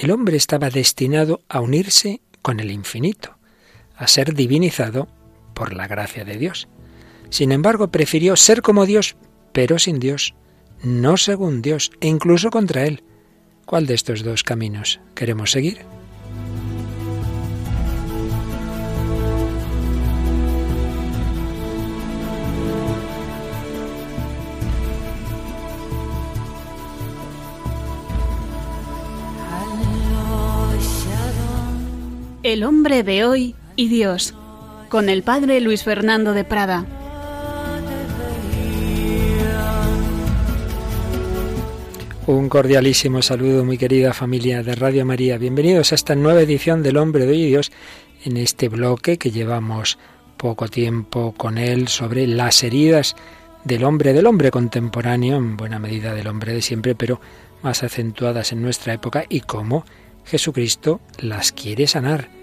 el hombre estaba destinado a unirse con el infinito, a ser divinizado por la gracia de Dios. Sin embargo, prefirió ser como Dios, pero sin Dios, no según Dios, e incluso contra Él. ¿Cuál de estos dos caminos queremos seguir? El hombre de hoy y Dios, con el padre Luis Fernando de Prada. Un cordialísimo saludo, muy querida familia de Radio María. Bienvenidos a esta nueva edición del Hombre de hoy y Dios en este bloque que llevamos poco tiempo con él sobre las heridas del hombre, del hombre contemporáneo, en buena medida del hombre de siempre, pero más acentuadas en nuestra época y cómo Jesucristo las quiere sanar.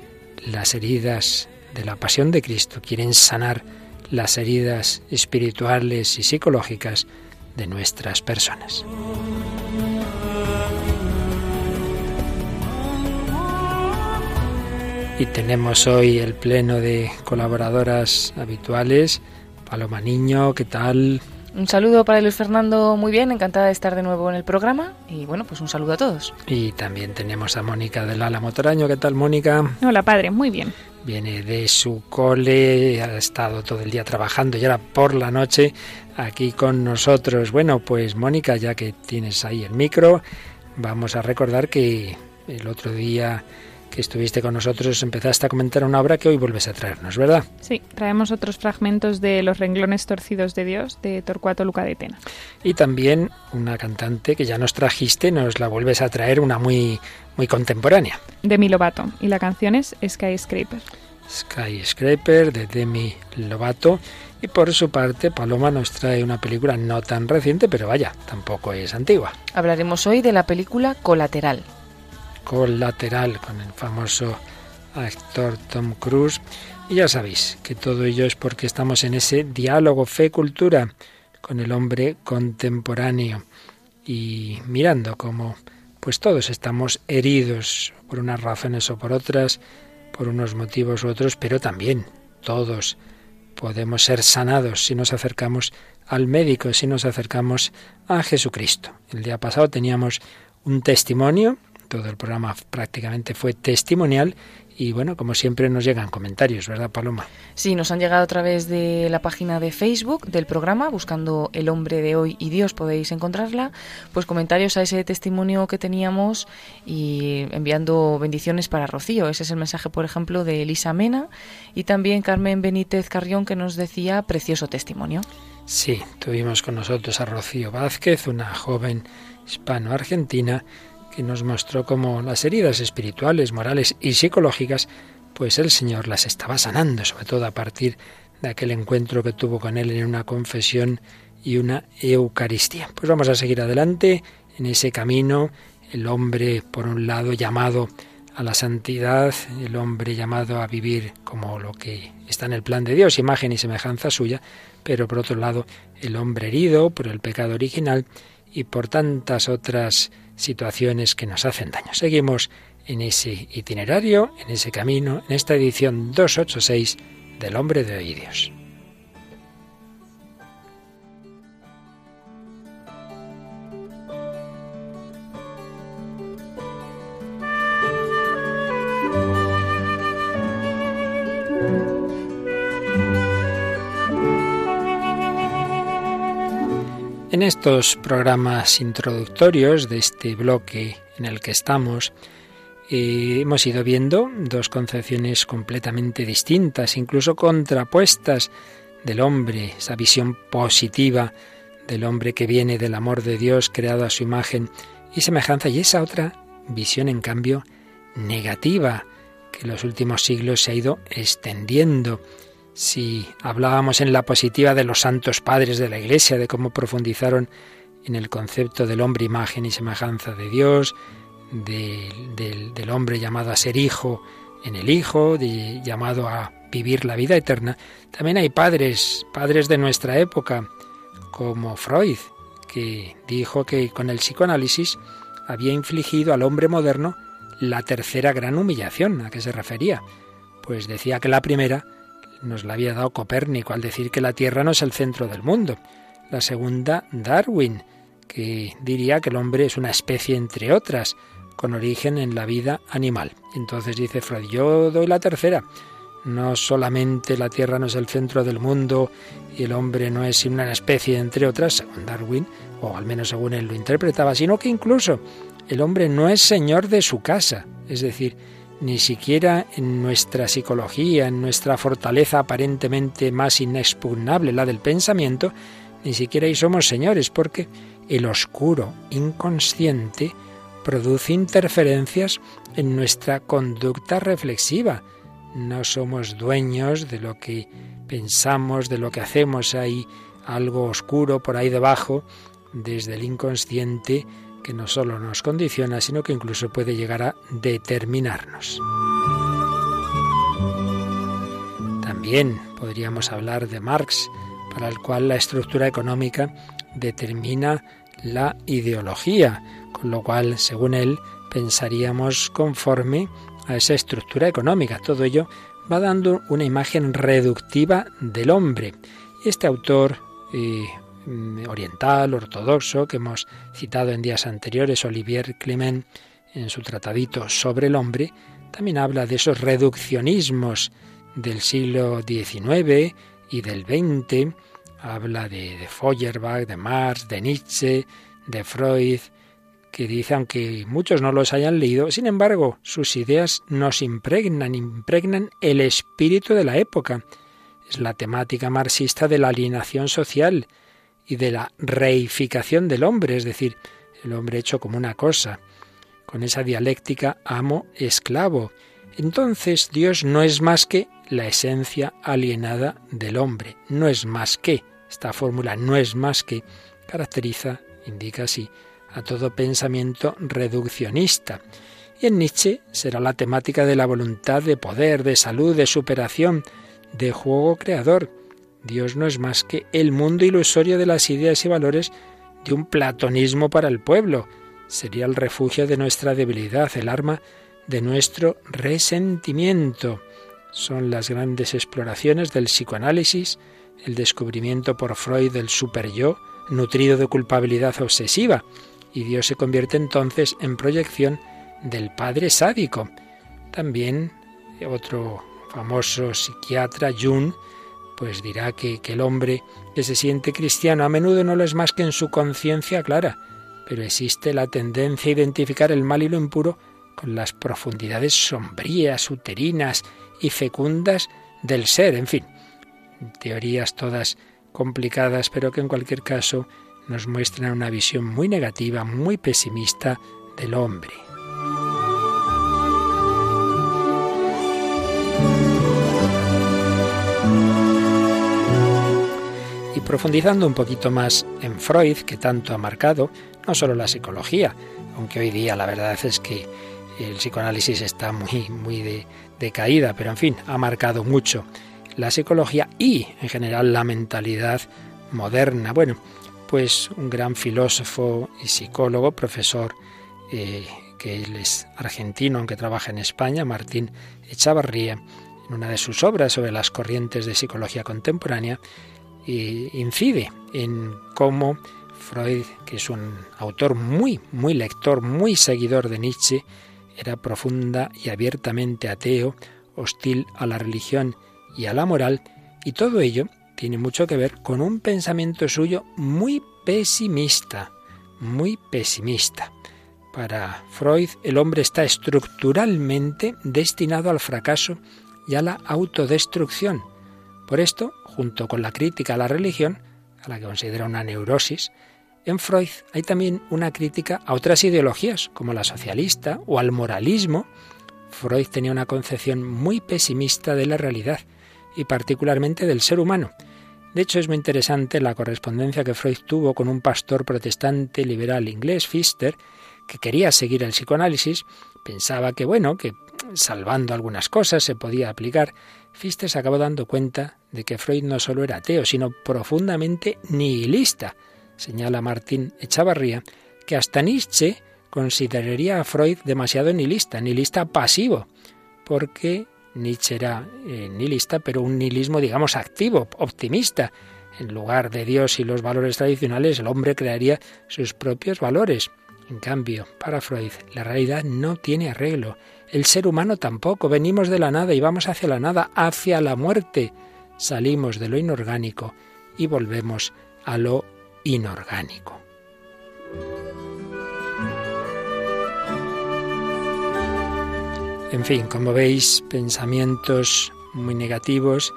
Las heridas de la pasión de Cristo quieren sanar las heridas espirituales y psicológicas de nuestras personas. Y tenemos hoy el pleno de colaboradoras habituales. Paloma Niño, ¿qué tal? Un saludo para Luis Fernando, muy bien, encantada de estar de nuevo en el programa y bueno, pues un saludo a todos. Y también tenemos a Mónica del Ala Motoraño, ¿qué tal Mónica? Hola padre, muy bien. Viene de su cole, ha estado todo el día trabajando y ahora por la noche aquí con nosotros. Bueno, pues Mónica, ya que tienes ahí el micro, vamos a recordar que el otro día que estuviste con nosotros empezaste a comentar una obra que hoy vuelves a traernos, ¿verdad? Sí, traemos otros fragmentos de Los renglones torcidos de Dios de Torcuato Luca de Tena. Y también una cantante que ya nos trajiste, nos la vuelves a traer, una muy, muy contemporánea. Demi Lovato, y la canción es Skyscraper. Skyscraper de Demi Lovato. Y por su parte, Paloma nos trae una película no tan reciente, pero vaya, tampoco es antigua. Hablaremos hoy de la película Colateral colateral con el famoso actor Tom Cruise. Y ya sabéis que todo ello es porque estamos en ese diálogo fe-cultura con el hombre contemporáneo y mirando cómo pues todos estamos heridos por unas razones o por otras, por unos motivos u otros, pero también todos podemos ser sanados si nos acercamos al médico, si nos acercamos a Jesucristo. El día pasado teníamos un testimonio todo el programa prácticamente fue testimonial y bueno, como siempre nos llegan comentarios, ¿verdad, Paloma? Sí, nos han llegado a través de la página de Facebook del programa, buscando El hombre de hoy y Dios podéis encontrarla, pues comentarios a ese testimonio que teníamos y enviando bendiciones para Rocío. Ese es el mensaje, por ejemplo, de Elisa Mena y también Carmen Benítez Carrión que nos decía precioso testimonio. Sí, tuvimos con nosotros a Rocío Vázquez, una joven hispano-argentina y nos mostró cómo las heridas espirituales, morales y psicológicas, pues el Señor las estaba sanando, sobre todo a partir de aquel encuentro que tuvo con Él en una confesión y una Eucaristía. Pues vamos a seguir adelante en ese camino, el hombre, por un lado, llamado a la santidad, el hombre llamado a vivir como lo que está en el plan de Dios, imagen y semejanza suya, pero por otro lado, el hombre herido por el pecado original y por tantas otras situaciones que nos hacen daño. Seguimos en ese itinerario, en ese camino, en esta edición 286 del hombre de hoy. En estos programas introductorios de este bloque en el que estamos, eh, hemos ido viendo dos concepciones completamente distintas, incluso contrapuestas del hombre, esa visión positiva del hombre que viene del amor de Dios creado a su imagen y semejanza, y esa otra visión, en cambio, negativa, que en los últimos siglos se ha ido extendiendo si hablábamos en la positiva de los santos padres de la Iglesia, de cómo profundizaron en el concepto del hombre imagen y semejanza de Dios, del, hombre llamado a ser hijo en el Hijo, llamado a vivir la vida eterna, también hay padres, padres de nuestra época, como Freud, que dijo que con el psicoanálisis había infligido al hombre moderno la tercera gran humillación. ¿A qué se refería? Pues decía que la primera nos la había dado Copérnico al decir que la Tierra no es el centro del mundo. La segunda, Darwin, que diría que el hombre es una especie entre otras, con origen en la vida animal. Entonces dice Freud, yo doy la tercera. No solamente la Tierra no es el centro del mundo y el hombre no es una especie entre otras, según Darwin, o al menos según él lo interpretaba, sino que incluso el hombre no es señor de su casa, es decir, ni siquiera en nuestra psicología, en nuestra fortaleza aparentemente más inexpugnable, la del pensamiento, ni siquiera ahí somos señores, porque el oscuro inconsciente produce interferencias en nuestra conducta reflexiva. No somos dueños de lo que pensamos, de lo que hacemos. Hay algo oscuro por ahí debajo, desde el inconsciente, que no solo nos condiciona, sino que incluso puede llegar a determinarnos. También podríamos hablar de Marx, para el cual la estructura económica determina la ideología, con lo cual, según él, pensaríamos conforme a esa estructura económica. Todo ello va dando una imagen reductiva del hombre. Este autor eh, oriental, ortodoxo, que hemos citado en días anteriores, Olivier Clement, en su tratadito sobre el hombre, también habla de esos reduccionismos del siglo XIX y del XX, habla de, de Feuerbach, de Marx, de Nietzsche, de Freud, que dice, aunque muchos no los hayan leído, sin embargo, sus ideas nos impregnan, impregnan el espíritu de la época. Es la temática marxista de la alienación social y de la reificación del hombre, es decir, el hombre hecho como una cosa, con esa dialéctica amo-esclavo. Entonces Dios no es más que la esencia alienada del hombre, no es más que, esta fórmula no es más que, caracteriza, indica así, a todo pensamiento reduccionista. Y en Nietzsche será la temática de la voluntad de poder, de salud, de superación, de juego creador. Dios no es más que el mundo ilusorio de las ideas y valores de un platonismo para el pueblo. Sería el refugio de nuestra debilidad, el arma de nuestro resentimiento. Son las grandes exploraciones del psicoanálisis, el descubrimiento por Freud del superyo, nutrido de culpabilidad obsesiva, y Dios se convierte entonces en proyección del Padre sádico. También otro famoso psiquiatra, Jung, pues dirá que, que el hombre que se siente cristiano a menudo no lo es más que en su conciencia clara, pero existe la tendencia a identificar el mal y lo impuro con las profundidades sombrías, uterinas y fecundas del ser, en fin, teorías todas complicadas, pero que en cualquier caso nos muestran una visión muy negativa, muy pesimista del hombre. Profundizando un poquito más en Freud, que tanto ha marcado, no solo la psicología, aunque hoy día la verdad es que el psicoanálisis está muy, muy decaída, pero en fin, ha marcado mucho la psicología y en general la mentalidad moderna. Bueno, pues un gran filósofo y psicólogo, profesor, eh, que él es argentino, aunque trabaja en España, Martín Echavarría, en una de sus obras sobre las corrientes de psicología contemporánea, incide en cómo Freud, que es un autor muy, muy lector, muy seguidor de Nietzsche, era profunda y abiertamente ateo, hostil a la religión y a la moral, y todo ello tiene mucho que ver con un pensamiento suyo muy pesimista, muy pesimista. Para Freud, el hombre está estructuralmente destinado al fracaso y a la autodestrucción. Por esto, junto con la crítica a la religión, a la que considera una neurosis, en Freud hay también una crítica a otras ideologías, como la socialista o al moralismo. Freud tenía una concepción muy pesimista de la realidad y particularmente del ser humano, de hecho, es muy interesante la correspondencia que Freud tuvo con un pastor protestante liberal inglés, Pfister, que quería seguir el psicoanálisis, pensaba que, bueno, que salvando algunas cosas se podía aplicar. Pfister se acabó dando cuenta de que Freud no solo era ateo, sino profundamente nihilista. Señala Martín Echavarría que hasta Nietzsche consideraría a Freud demasiado nihilista, nihilista pasivo, porque Nietzsche era eh, nihilista, pero un nihilismo, digamos, activo, optimista. En lugar de Dios y los valores tradicionales, el hombre crearía sus propios valores. En cambio, para Freud, la realidad no tiene arreglo. El ser humano tampoco. Venimos de la nada y vamos hacia la nada, hacia la muerte. Salimos de lo inorgánico y volvemos a lo inorgánico. En fin, como veis, pensamientos muy negativos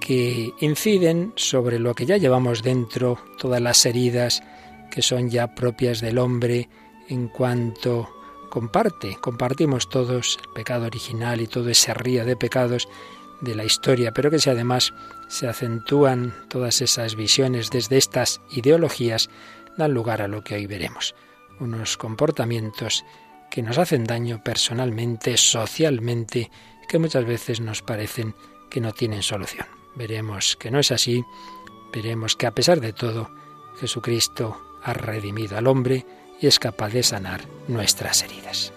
que inciden sobre lo que ya llevamos dentro, todas las heridas que son ya propias del hombre en cuanto comparte, compartimos todos el pecado original y todo ese río de pecados de la historia, pero que si además se acentúan todas esas visiones desde estas ideologías, dan lugar a lo que hoy veremos, unos comportamientos que nos hacen daño personalmente, socialmente, que muchas veces nos parecen que no tienen solución. Veremos que no es así, veremos que a pesar de todo, Jesucristo ha redimido al hombre y es capaz de sanar nuestras heridas.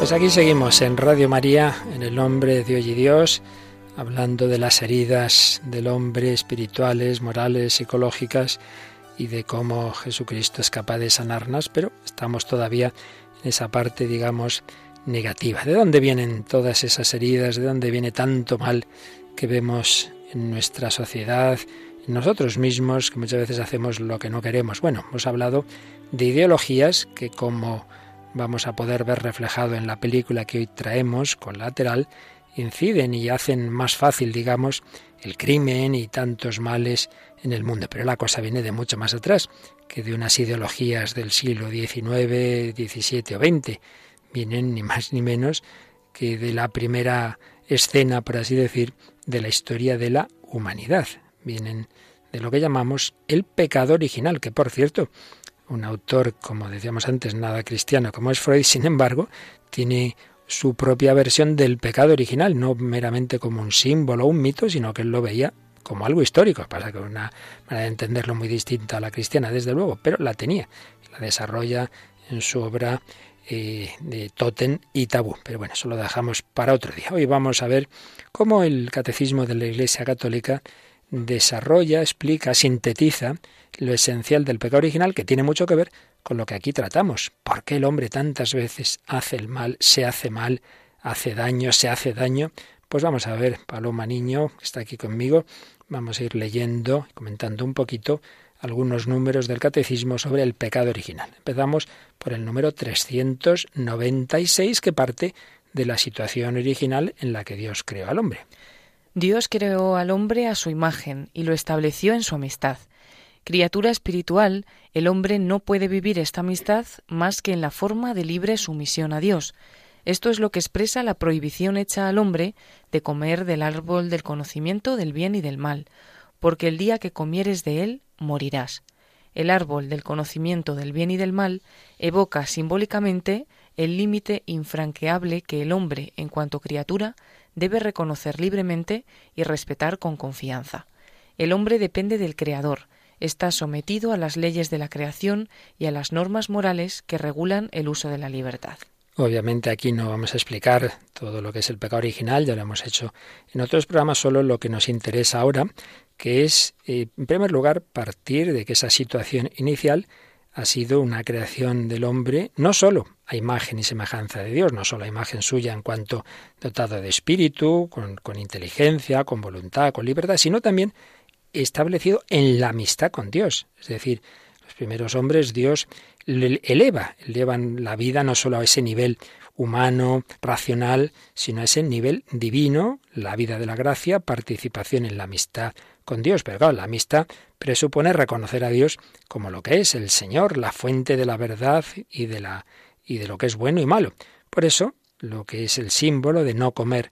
Pues aquí seguimos en Radio María, en el nombre de Dios y Dios, hablando de las heridas del hombre espirituales, morales, psicológicas y de cómo Jesucristo es capaz de sanarnos, pero estamos todavía en esa parte, digamos, negativa. ¿De dónde vienen todas esas heridas? ¿De dónde viene tanto mal que vemos en nuestra sociedad, en nosotros mismos, que muchas veces hacemos lo que no queremos? Bueno, hemos hablado de ideologías que como vamos a poder ver reflejado en la película que hoy traemos, Colateral, inciden y hacen más fácil, digamos, el crimen y tantos males en el mundo. Pero la cosa viene de mucho más atrás, que de unas ideologías del siglo XIX, XVII o XX. Vienen ni más ni menos que de la primera escena, por así decir, de la historia de la humanidad. Vienen de lo que llamamos el pecado original, que por cierto un autor, como decíamos antes, nada cristiano como es Freud, sin embargo, tiene su propia versión del pecado original, no meramente como un símbolo o un mito, sino que él lo veía como algo histórico. Pasa que una manera de entenderlo muy distinta a la cristiana, desde luego, pero la tenía. La desarrolla en su obra eh, de Totem y Tabú. Pero bueno, eso lo dejamos para otro día. Hoy vamos a ver cómo el catecismo de la Iglesia Católica desarrolla, explica, sintetiza lo esencial del pecado original que tiene mucho que ver con lo que aquí tratamos. ¿Por qué el hombre tantas veces hace el mal, se hace mal, hace daño, se hace daño? Pues vamos a ver, Paloma Niño está aquí conmigo, vamos a ir leyendo, comentando un poquito algunos números del catecismo sobre el pecado original. Empezamos por el número 396 que parte de la situación original en la que Dios creó al hombre. Dios creó al hombre a su imagen y lo estableció en su amistad. Criatura espiritual, el hombre no puede vivir esta amistad más que en la forma de libre sumisión a Dios. Esto es lo que expresa la prohibición hecha al hombre de comer del árbol del conocimiento del bien y del mal, porque el día que comieres de él, morirás. El árbol del conocimiento del bien y del mal evoca simbólicamente el límite infranqueable que el hombre, en cuanto criatura, debe reconocer libremente y respetar con confianza. El hombre depende del Creador, está sometido a las leyes de la creación y a las normas morales que regulan el uso de la libertad. Obviamente aquí no vamos a explicar todo lo que es el pecado original, ya lo hemos hecho en otros programas, solo lo que nos interesa ahora, que es, eh, en primer lugar, partir de que esa situación inicial ha sido una creación del hombre, no solo a imagen y semejanza de Dios, no solo a imagen suya en cuanto dotado de espíritu, con, con inteligencia, con voluntad, con libertad, sino también establecido en la amistad con Dios. Es decir, los primeros hombres Dios eleva, elevan la vida no solo a ese nivel humano, racional, sino a ese nivel divino, la vida de la gracia, participación en la amistad con Dios. Pero claro, la amistad presupone reconocer a Dios como lo que es el Señor, la fuente de la verdad y de la y de lo que es bueno y malo. Por eso, lo que es el símbolo de no comer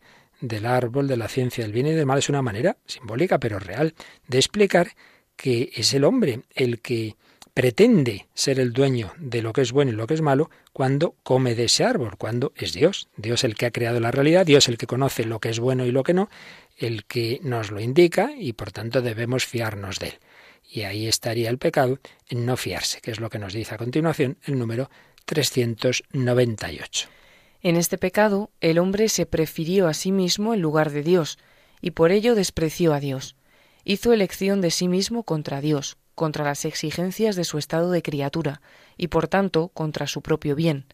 del árbol de la ciencia del bien y del mal es una manera simbólica pero real de explicar que es el hombre el que pretende ser el dueño de lo que es bueno y lo que es malo cuando come de ese árbol, cuando es Dios, Dios el que ha creado la realidad, Dios el que conoce lo que es bueno y lo que no, el que nos lo indica y por tanto debemos fiarnos de él. Y ahí estaría el pecado en no fiarse, que es lo que nos dice a continuación el número 398. En este pecado el hombre se prefirió a sí mismo en lugar de Dios, y por ello despreció a Dios. Hizo elección de sí mismo contra Dios, contra las exigencias de su estado de criatura, y por tanto contra su propio bien.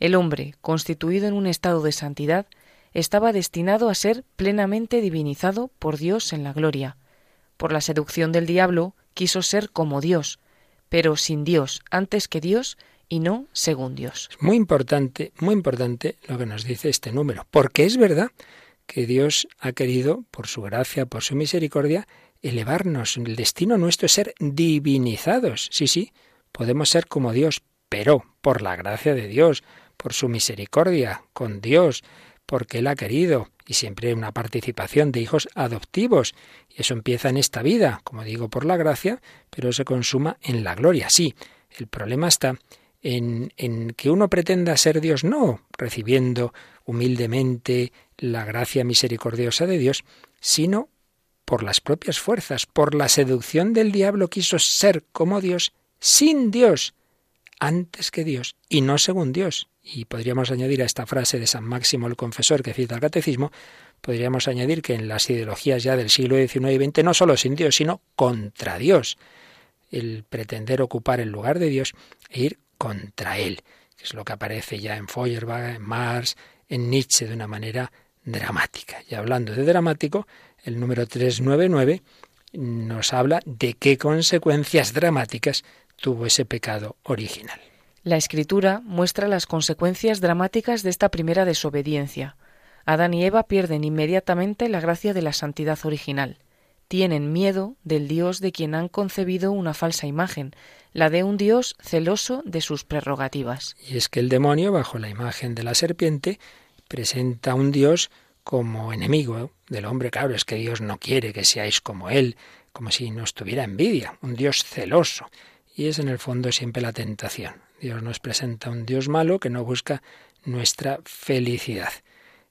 El hombre, constituido en un estado de santidad, estaba destinado a ser plenamente divinizado por Dios en la gloria. Por la seducción del diablo quiso ser como Dios, pero sin Dios, antes que Dios, y no según Dios. Es muy importante, muy importante lo que nos dice este número, porque es verdad que Dios ha querido, por su gracia, por su misericordia, elevarnos. El destino nuestro es ser divinizados. Sí, sí, podemos ser como Dios, pero por la gracia de Dios, por su misericordia con Dios, porque Él ha querido, y siempre hay una participación de hijos adoptivos. Y eso empieza en esta vida, como digo, por la gracia, pero se consuma en la gloria. Sí, el problema está en, que uno pretenda ser Dios, no recibiendo humildemente la gracia misericordiosa de Dios, sino por las propias fuerzas, por la seducción del diablo quiso ser como Dios, sin Dios, antes que Dios, y no según Dios. Y podríamos añadir a esta frase de San Máximo el Confesor que cita el Catecismo, podríamos añadir que en las ideologías ya del siglo XIX y XX no solo sin Dios, sino contra Dios. El pretender ocupar el lugar de Dios e ir contra Él, que es lo que aparece ya en Feuerbach, en Marx, en Nietzsche de una manera dramática. Y hablando de dramático, el número 399 nos habla de qué consecuencias dramáticas tuvo ese pecado original. La escritura muestra las consecuencias dramáticas de esta primera desobediencia. Adán y Eva pierden inmediatamente la gracia de la santidad original. Tienen miedo del Dios de quien han concebido una falsa imagen, la de un Dios celoso de sus prerrogativas. Y es que el demonio, bajo la imagen de la serpiente, presenta a un Dios como enemigo del hombre. Claro, es que Dios no quiere que seáis como Él, como si nos tuviera envidia, un Dios celoso. Y es en el fondo siempre la tentación. Dios nos presenta un Dios malo que no busca nuestra felicidad.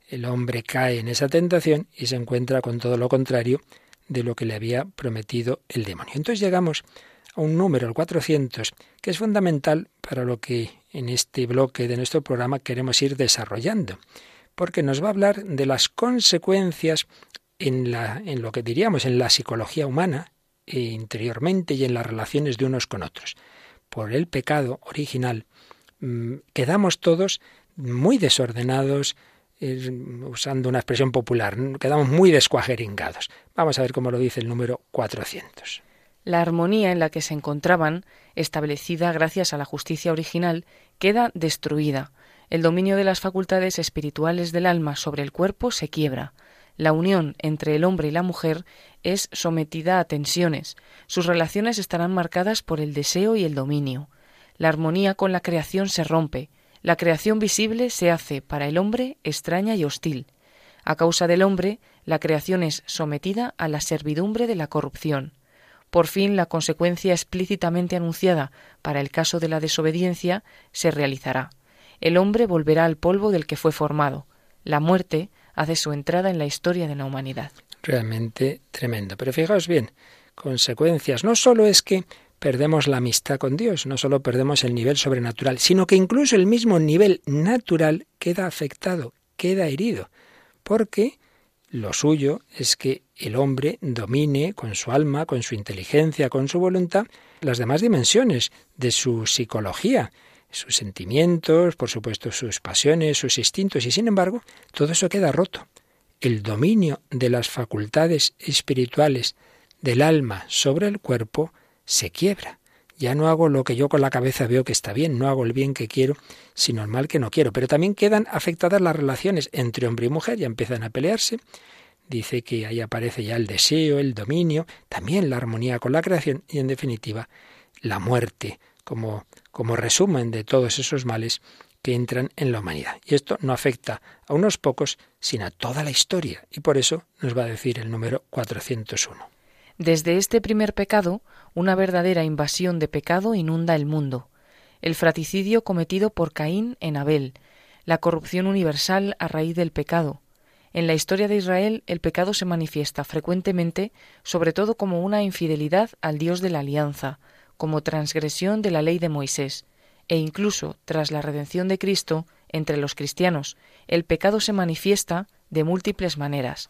El hombre cae en esa tentación y se encuentra con todo lo contrario de lo que le había prometido el demonio. Entonces llegamos a un número, el 400, que es fundamental para lo que en este bloque de nuestro programa queremos ir desarrollando, porque nos va a hablar de las consecuencias en, la, en lo que diríamos en la psicología humana, e interiormente y en las relaciones de unos con otros por el pecado original, mm, quedamos todos muy desordenados, usando una expresión popular, quedamos muy descuajeringados. Vamos a ver cómo lo dice el número 400. La armonía en la que se encontraban, establecida gracias a la justicia original, queda destruida. El dominio de las facultades espirituales del alma sobre el cuerpo se quiebra. La unión entre el hombre y la mujer es sometida a tensiones. Sus relaciones estarán marcadas por el deseo y el dominio. La armonía con la creación se rompe. La creación visible se hace para el hombre extraña y hostil. A causa del hombre, la creación es sometida a la servidumbre de la corrupción. Por fin, la consecuencia explícitamente anunciada para el caso de la desobediencia se realizará. El hombre volverá al polvo del que fue formado. La muerte hace su entrada en la historia de la humanidad. Realmente tremendo. Pero fijaos bien, consecuencias. No solo es que perdemos la amistad con Dios, no solo perdemos el nivel sobrenatural, sino que incluso el mismo nivel natural queda afectado, queda herido, porque lo suyo es que el hombre domine con su alma, con su inteligencia, con su voluntad, las demás dimensiones de su psicología sus sentimientos, por supuesto sus pasiones, sus instintos, y sin embargo todo eso queda roto. El dominio de las facultades espirituales del alma sobre el cuerpo se quiebra. Ya no hago lo que yo con la cabeza veo que está bien, no hago el bien que quiero, sino el mal que no quiero. Pero también quedan afectadas las relaciones entre hombre y mujer, ya empiezan a pelearse. Dice que ahí aparece ya el deseo, el dominio, también la armonía con la creación y, en definitiva, la muerte como como resumen de todos esos males que entran en la humanidad. Y esto no afecta a unos pocos, sino a toda la historia. Y por eso nos va a decir el número 401. Desde este primer pecado, una verdadera invasión de pecado inunda el mundo. El fratricidio cometido por Caín en Abel, la corrupción universal a raíz del pecado. En la historia de Israel el pecado se manifiesta frecuentemente sobre todo como una infidelidad al Dios de la alianza, como transgresión de la ley de Moisés, e incluso tras la redención de Cristo entre los cristianos, el pecado se manifiesta de múltiples maneras.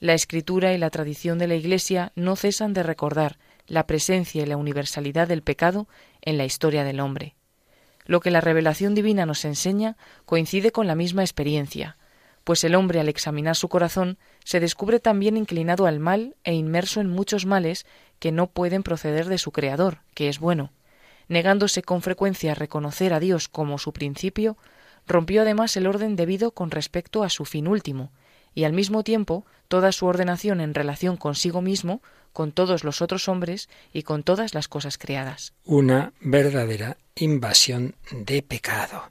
La escritura y la tradición de la Iglesia no cesan de recordar la presencia y la universalidad del pecado en la historia del hombre. Lo que la revelación divina nos enseña coincide con la misma experiencia, pues el hombre al examinar su corazón se descubre también inclinado al mal e inmerso en muchos males que no pueden proceder de su Creador, que es bueno. Negándose con frecuencia a reconocer a Dios como su principio, rompió además el orden debido con respecto a su fin último, y al mismo tiempo toda su ordenación en relación consigo mismo, con todos los otros hombres y con todas las cosas creadas. Una verdadera invasión de pecado.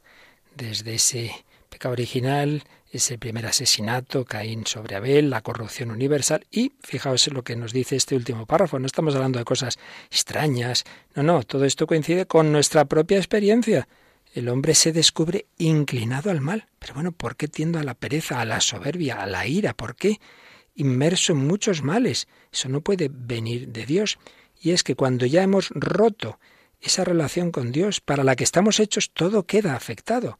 Desde ese pecado original, ese primer asesinato, Caín sobre Abel, la corrupción universal y fijaos lo que nos dice este último párrafo, no estamos hablando de cosas extrañas, no, no, todo esto coincide con nuestra propia experiencia. El hombre se descubre inclinado al mal. Pero bueno, ¿por qué tiendo a la pereza, a la soberbia, a la ira? ¿Por qué? Inmerso en muchos males. Eso no puede venir de Dios. Y es que cuando ya hemos roto esa relación con Dios, para la que estamos hechos, todo queda afectado.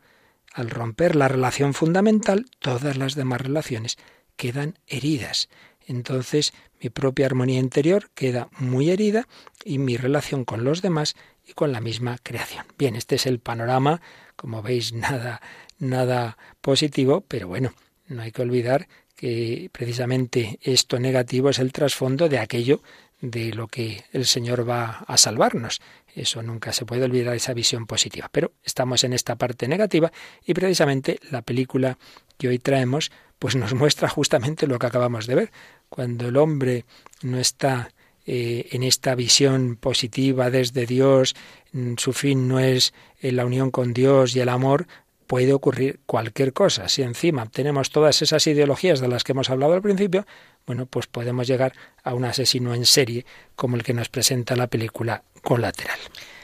Al romper la relación fundamental, todas las demás relaciones quedan heridas. Entonces mi propia armonía interior queda muy herida y mi relación con los demás y con la misma creación. Bien, este es el panorama, como veis, nada, nada positivo, pero bueno, no hay que olvidar que precisamente esto negativo es el trasfondo de aquello de lo que el Señor va a salvarnos. Eso nunca se puede olvidar, esa visión positiva. Pero estamos en esta parte negativa y precisamente la película que hoy traemos pues nos muestra justamente lo que acabamos de ver. Cuando el hombre no está eh, en esta visión positiva desde Dios, mm, su fin no es eh, la unión con Dios y el amor, puede ocurrir cualquier cosa. Si encima tenemos todas esas ideologías de las que hemos hablado al principio, bueno, pues podemos llegar a un asesino en serie como el que nos presenta la película Colateral.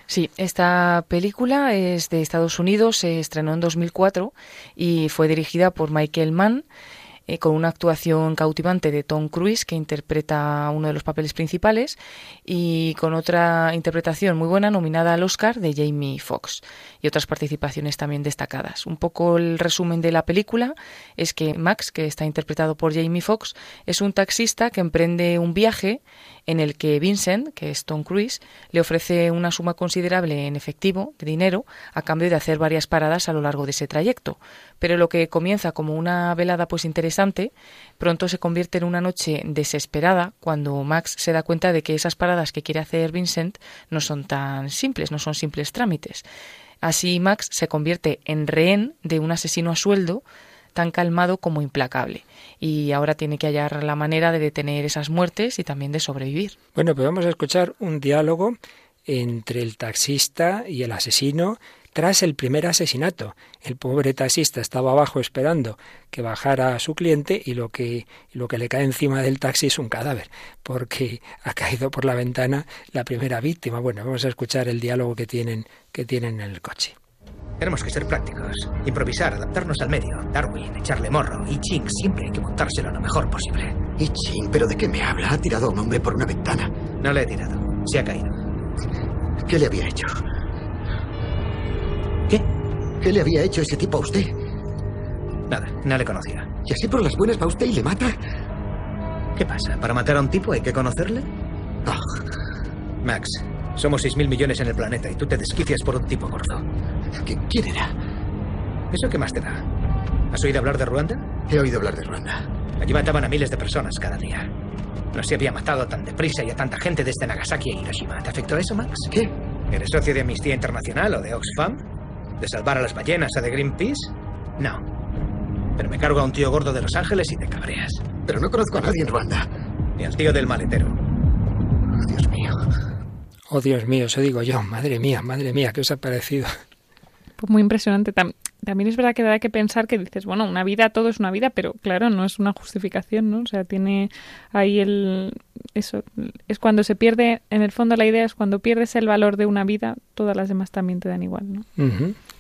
Sí, esta película es de Estados Unidos, se estrenó en 2004 y fue dirigida por Michael Mann eh, con una actuación cautivante de Tom Cruise, que interpreta uno de los papeles principales, y con otra interpretación muy buena nominada al Oscar de Jamie Foxx, y otras participaciones también destacadas. Un poco el resumen de la película es que Max, que está interpretado por Jamie Foxx, es un taxista que emprende un viaje en el que Vincent, que es Tom Cruise, le ofrece una suma considerable en efectivo, de dinero, a cambio de hacer varias paradas a lo largo de ese trayecto. Pero lo que comienza como una velada pues interesante, pronto se convierte en una noche desesperada cuando Max se da cuenta de que esas paradas que quiere hacer Vincent no son tan simples, no son simples trámites. Así Max se convierte en rehén de un asesino a sueldo tan calmado como implacable. Y ahora tiene que hallar la manera de detener esas muertes y también de sobrevivir. Bueno, pues vamos a escuchar un diálogo entre el taxista y el asesino tras el primer asesinato. El pobre taxista estaba abajo esperando que bajara su cliente y lo que, lo que le cae encima del taxi es un cadáver, porque ha caído por la ventana la primera víctima. Bueno, vamos a escuchar el diálogo que tienen, que tienen en el coche. Tenemos que ser prácticos, improvisar, adaptarnos al medio. Darwin, echarle morro. Y Ching siempre hay que montárselo lo mejor posible. ¿Y Ching? ¿Pero de qué me habla? Ha tirado a un hombre por una ventana. No le he tirado. Se ha caído. ¿Qué le había hecho? ¿Qué? ¿Qué le había hecho ese tipo a usted? Nada, no le conocía. ¿Y así por las buenas va usted y le mata? ¿Qué pasa? ¿Para matar a un tipo hay que conocerle? Oh. Max, somos seis mil millones en el planeta y tú te desquicias por un tipo gordo. ¿Quién era? ¿Eso qué más te da? ¿Has oído hablar de Ruanda? He oído hablar de Ruanda. Allí mataban a miles de personas cada día. No se había matado tan deprisa y a tanta gente desde Nagasaki a Hiroshima. ¿Te afectó eso, Max? ¿Qué? ¿Eres socio de Amnistía Internacional o de Oxfam? ¿De salvar a las ballenas o de Greenpeace? No. Pero me cargo a un tío gordo de Los Ángeles y te cabreas. Pero no conozco a nadie en Ruanda. Ni al tío del maletero. Oh, Dios mío. Oh, Dios mío, eso digo yo. Madre mía, madre mía, ¿qué os ha parecido? Pues muy impresionante. también es verdad que da que pensar que dices, bueno, una vida, todo es una vida, pero claro, no es una justificación, ¿no? O sea, tiene ahí el... Eso, es cuando se pierde, en el fondo la idea es cuando pierdes el valor de una vida, todas las demás también te dan igual, ¿no?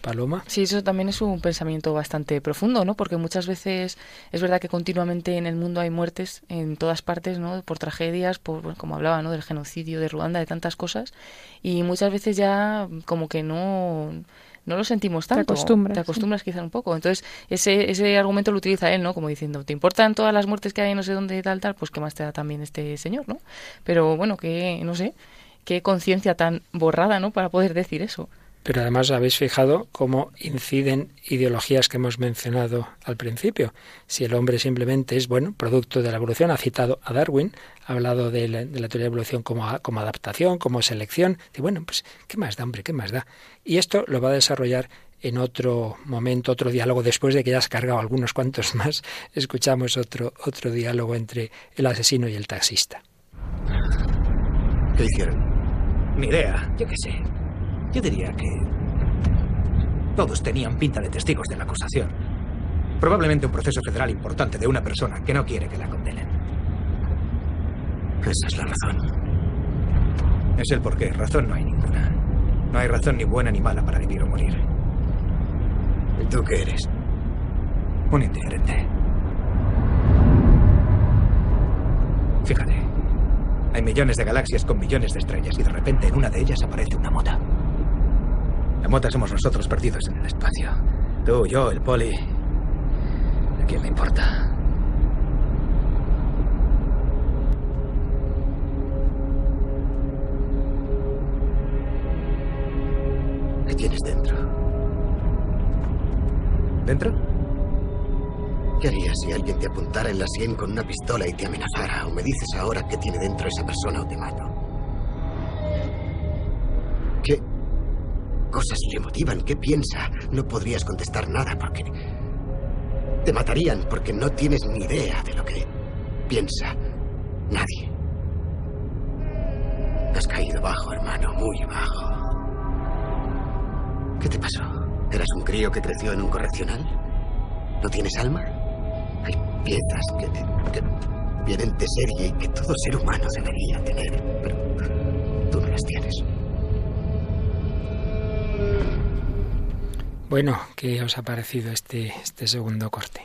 Paloma. Sí, eso también es un pensamiento bastante profundo, ¿no? Porque muchas veces es verdad que continuamente en el mundo hay muertes en todas partes, ¿no? Por tragedias, por, como hablaba, ¿no? Del genocidio de Ruanda, de tantas cosas. Y muchas veces ya como que no no lo sentimos tanto. Te acostumbras. Te acostumbras quizá un poco. Entonces, ese, ese argumento lo utiliza él, ¿no? Como diciendo, ¿te importan todas las muertes que hay no sé dónde, tal, tal? Pues qué más te da también este señor, ¿no? Pero bueno, que, no sé, qué conciencia tan borrada, ¿no? Para poder decir eso. Pero además habéis fijado cómo inciden ideologías que hemos mencionado al principio. Si el hombre simplemente es, bueno, producto de la evolución, ha citado a Darwin, ha hablado de la, teoría de la evolución como, como adaptación, como selección. Y bueno, pues, ¿qué más da, hombre? ¿Qué más da? Y esto lo va a desarrollar en otro momento, otro diálogo, después de que ya has cargado algunos cuantos más, escuchamos otro, otro diálogo entre el asesino y el taxista. ¿Qué hicieron? Ni idea, yo qué sé. Yo diría que todos tenían pinta de testigos de la acusación. Probablemente un proceso federal importante de una persona que no quiere que la condenen. Esa es la razón. Es el porqué. Razón no hay ninguna. No hay razón ni buena ni mala para vivir o morir. ¿Y tú qué eres? Un indiferente. Fíjate. Hay millones de galaxias con millones de estrellas y de repente en una de ellas aparece una mota. La mota somos nosotros perdidos en el espacio. Tú, yo, el poli. ¿A quién le importa? ¿Qué tienes dentro? ¿Dentro? ¿Qué harías si alguien te apuntara en la sien con una pistola y te amenazara? ¿O me dices ahora qué tiene dentro esa persona o te mato? Cosas le motivan? ¿Qué piensa? No podrías contestar nada porque te matarían porque no tienes ni idea de lo que piensa nadie. Has caído bajo, hermano, muy bajo. ¿Qué te pasó? ¿Eras un crío que creció en un correccional? ¿No tienes alma? Hay piezas que, que vienen de serie y que todo ser humano debería tener, pero tú no las tienes. Bueno, ¿qué os ha parecido este, este segundo corte?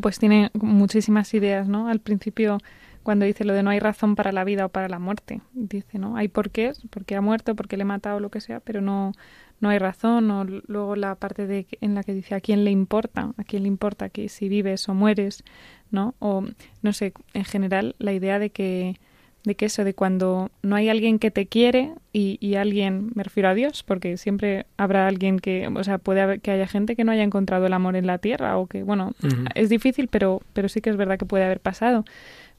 Pues tiene muchísimas ideas, ¿no? Al principio, cuando dice lo de no hay razón para la vida o para la muerte, dice, ¿no? Hay por qué, porque ha muerto, porque le he matado, lo que sea, pero no, no hay razón. O luego la parte de, en la que dice a quién le importa, a quién le importa que si vives o mueres, ¿no? O, no sé, en general, la idea de que de que eso, de cuando no hay alguien que te quiere y, y, alguien, me refiero a Dios, porque siempre habrá alguien que, o sea, puede haber que haya gente que no haya encontrado el amor en la tierra o que, bueno, uh -huh. es difícil, pero, pero sí que es verdad que puede haber pasado.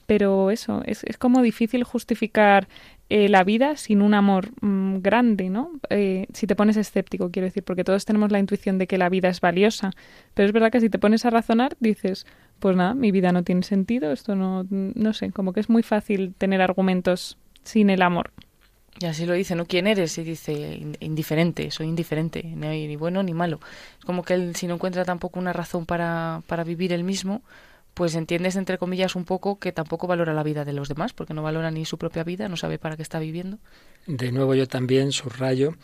Pero eso, es, es como difícil justificar eh, la vida sin un amor mmm, grande, ¿no? Eh, si te pones escéptico, quiero decir, porque todos tenemos la intuición de que la vida es valiosa, pero es verdad que si te pones a razonar, dices, pues nada, mi vida no tiene sentido, esto no, no sé, como que es muy fácil tener argumentos sin el amor. Y así lo dice, ¿no? ¿Quién eres? Y dice, indiferente, soy indiferente, no hay ni bueno ni malo. Es como que él, si no encuentra tampoco una razón para, para vivir él mismo, pues entiendes, entre comillas, un poco que tampoco valora la vida de los demás, porque no valora ni su propia vida, no sabe para qué está viviendo. De nuevo yo también subrayo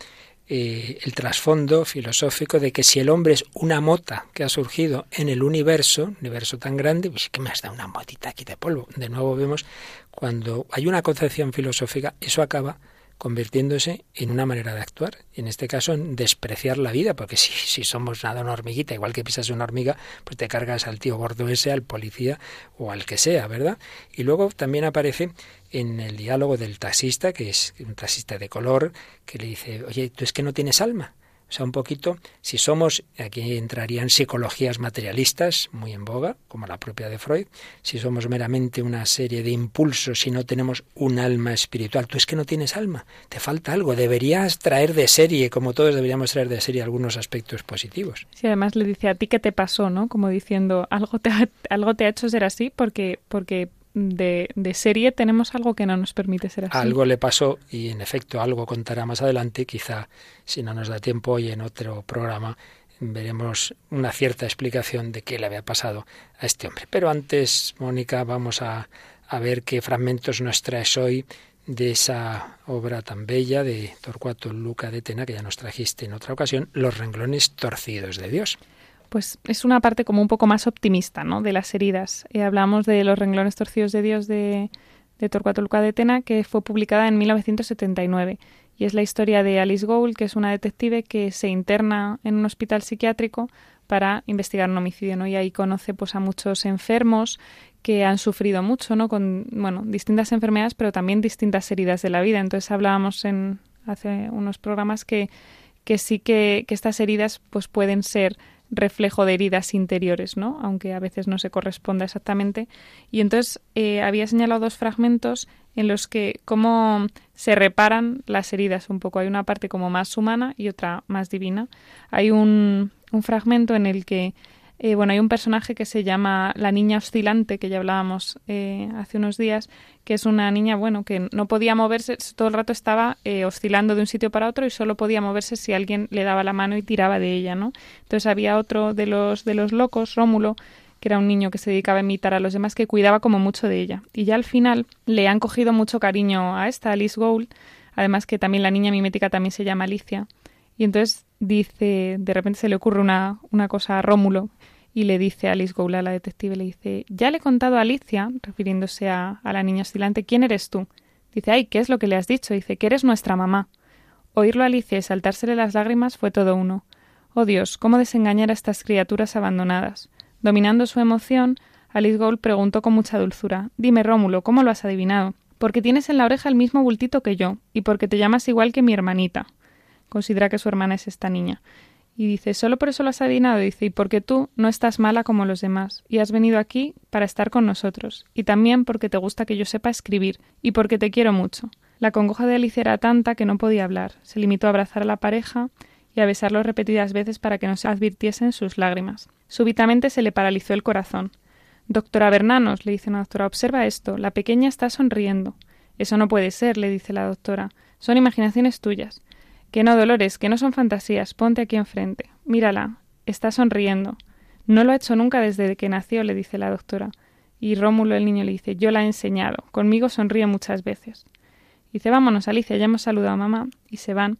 eh, el trasfondo filosófico de que si el hombre es una mota que ha surgido en el universo, universo tan grande, pues ¿qué más da una motita aquí de polvo? De nuevo vemos cuando hay una concepción filosófica, eso acaba convirtiéndose en una manera de actuar, en este caso en despreciar la vida, porque si, si somos nada una hormiguita, igual que pisas una hormiga, pues te cargas al tío gordo ese, al policía o al que sea, ¿verdad? Y luego también aparece en el diálogo del taxista, que es un taxista de color, que le dice, oye, tú es que no tienes alma. Sea, un poquito, si somos, aquí entrarían psicologías materialistas, muy en boga, como la propia de Freud, si somos meramente una serie de impulsos y no tenemos un alma espiritual, tú es que no tienes alma, te falta algo, deberías traer de serie, como todos deberíamos traer de serie algunos aspectos positivos. Sí, además le dice a ti qué te pasó, ¿no? Como diciendo, algo te ha, algo te ha hecho ser así porque, porque de, serie tenemos algo que no nos permite ser así. Algo le pasó y en efecto algo contará más adelante, quizá si no nos da tiempo hoy en otro programa veremos una cierta explicación de qué le había pasado a este hombre. Pero antes, Mónica, vamos a, a ver qué fragmentos nos traes hoy de esa obra tan bella de Torcuato Luca de Tena, que ya nos trajiste en otra ocasión, Los renglones torcidos de Dios. Pues es una parte como un poco más optimista, ¿no? De las heridas. Eh, hablamos de Los renglones torcidos de Dios de, de Torcuato Luca de Tena, que fue publicada en 1979. Y es la historia de Alice Gould, que es una detective que se interna en un hospital psiquiátrico para investigar un homicidio. Y ahí conoce pues a muchos enfermos que han sufrido mucho, ¿no? Con, bueno, distintas enfermedades, pero también distintas heridas de la vida. Entonces hablábamos en hace unos programas que, que sí que, que estas heridas pues pueden ser reflejo de heridas interiores, ¿no? Aunque a veces no se corresponda exactamente. Y entonces eh, había señalado dos fragmentos en los que cómo se reparan las heridas un poco. Hay una parte como más humana y otra más divina. Hay un, un fragmento en el que eh, bueno, hay un personaje que se llama la niña oscilante, que ya hablábamos eh, hace unos días, que es una niña, bueno, que no podía moverse, todo el rato estaba eh, oscilando de un sitio para otro y solo podía moverse si alguien le daba la mano y tiraba de ella, ¿no? Entonces había otro de los, de los locos, Rómulo, que era un niño que se dedicaba a imitar a los demás, que cuidaba como mucho de ella. Y ya al final le han cogido mucho cariño a esta, Alice Gould, además que también la niña mimética también se llama Alicia. Y entonces dice, de repente se le ocurre una, una cosa a Rómulo, y le dice a Alice Goula, la detective, le dice, ya le he contado a Alicia, refiriéndose a, a la niña oscilante, ¿quién eres tú? Dice, ay, ¿qué es lo que le has dicho? Dice, que eres nuestra mamá. Oírlo a Alicia y saltársele las lágrimas fue todo uno. Oh Dios, cómo desengañar a estas criaturas abandonadas. Dominando su emoción, Alice Gould preguntó con mucha dulzura Dime, Rómulo, ¿cómo lo has adivinado? Porque tienes en la oreja el mismo bultito que yo, y porque te llamas igual que mi hermanita. Considera que su hermana es esta niña. Y dice, solo por eso lo has adivinado, dice, y porque tú no estás mala como los demás, y has venido aquí para estar con nosotros, y también porque te gusta que yo sepa escribir, y porque te quiero mucho. La congoja de Alicia era tanta que no podía hablar. Se limitó a abrazar a la pareja y a besarlo repetidas veces para que no se advirtiesen sus lágrimas. Súbitamente se le paralizó el corazón. Doctora Bernanos, le dice una doctora, observa esto. La pequeña está sonriendo. Eso no puede ser, le dice la doctora. Son imaginaciones tuyas. Que no, Dolores, que no son fantasías. Ponte aquí enfrente. Mírala. Está sonriendo. No lo ha hecho nunca desde que nació, le dice la doctora. Y Rómulo, el niño, le dice, yo la he enseñado. Conmigo sonríe muchas veces. Dice, vámonos, Alicia, ya hemos saludado a mamá. Y se van.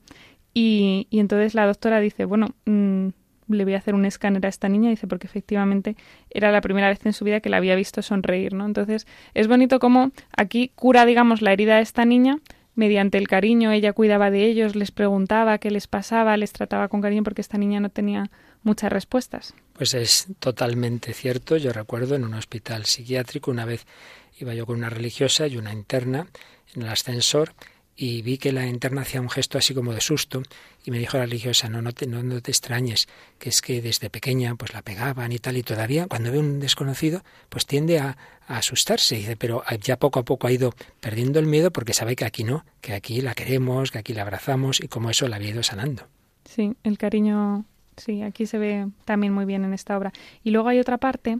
Y, y entonces la doctora dice, bueno, mmm, le voy a hacer un escáner a esta niña, dice, porque efectivamente era la primera vez en su vida que la había visto sonreír, ¿no? Entonces, es bonito cómo aquí cura, digamos, la herida de esta niña, mediante el cariño, ella cuidaba de ellos, les preguntaba qué les pasaba, les trataba con cariño porque esta niña no tenía muchas respuestas. Pues es totalmente cierto. Yo recuerdo en un hospital psiquiátrico una vez iba yo con una religiosa y una interna en el ascensor y vi que la interna hacía un gesto así como de susto y me dijo la religiosa, no, no te, no, te extrañes, que es que desde pequeña pues la pegaban y tal y todavía cuando ve un desconocido pues tiende a, a asustarse, dice, pero ya poco a poco ha ido perdiendo el miedo porque sabe que aquí no, que aquí la queremos, que aquí la abrazamos y como eso la había ido sanando. Sí, el cariño, sí, aquí se ve también muy bien en esta obra. Y luego hay otra parte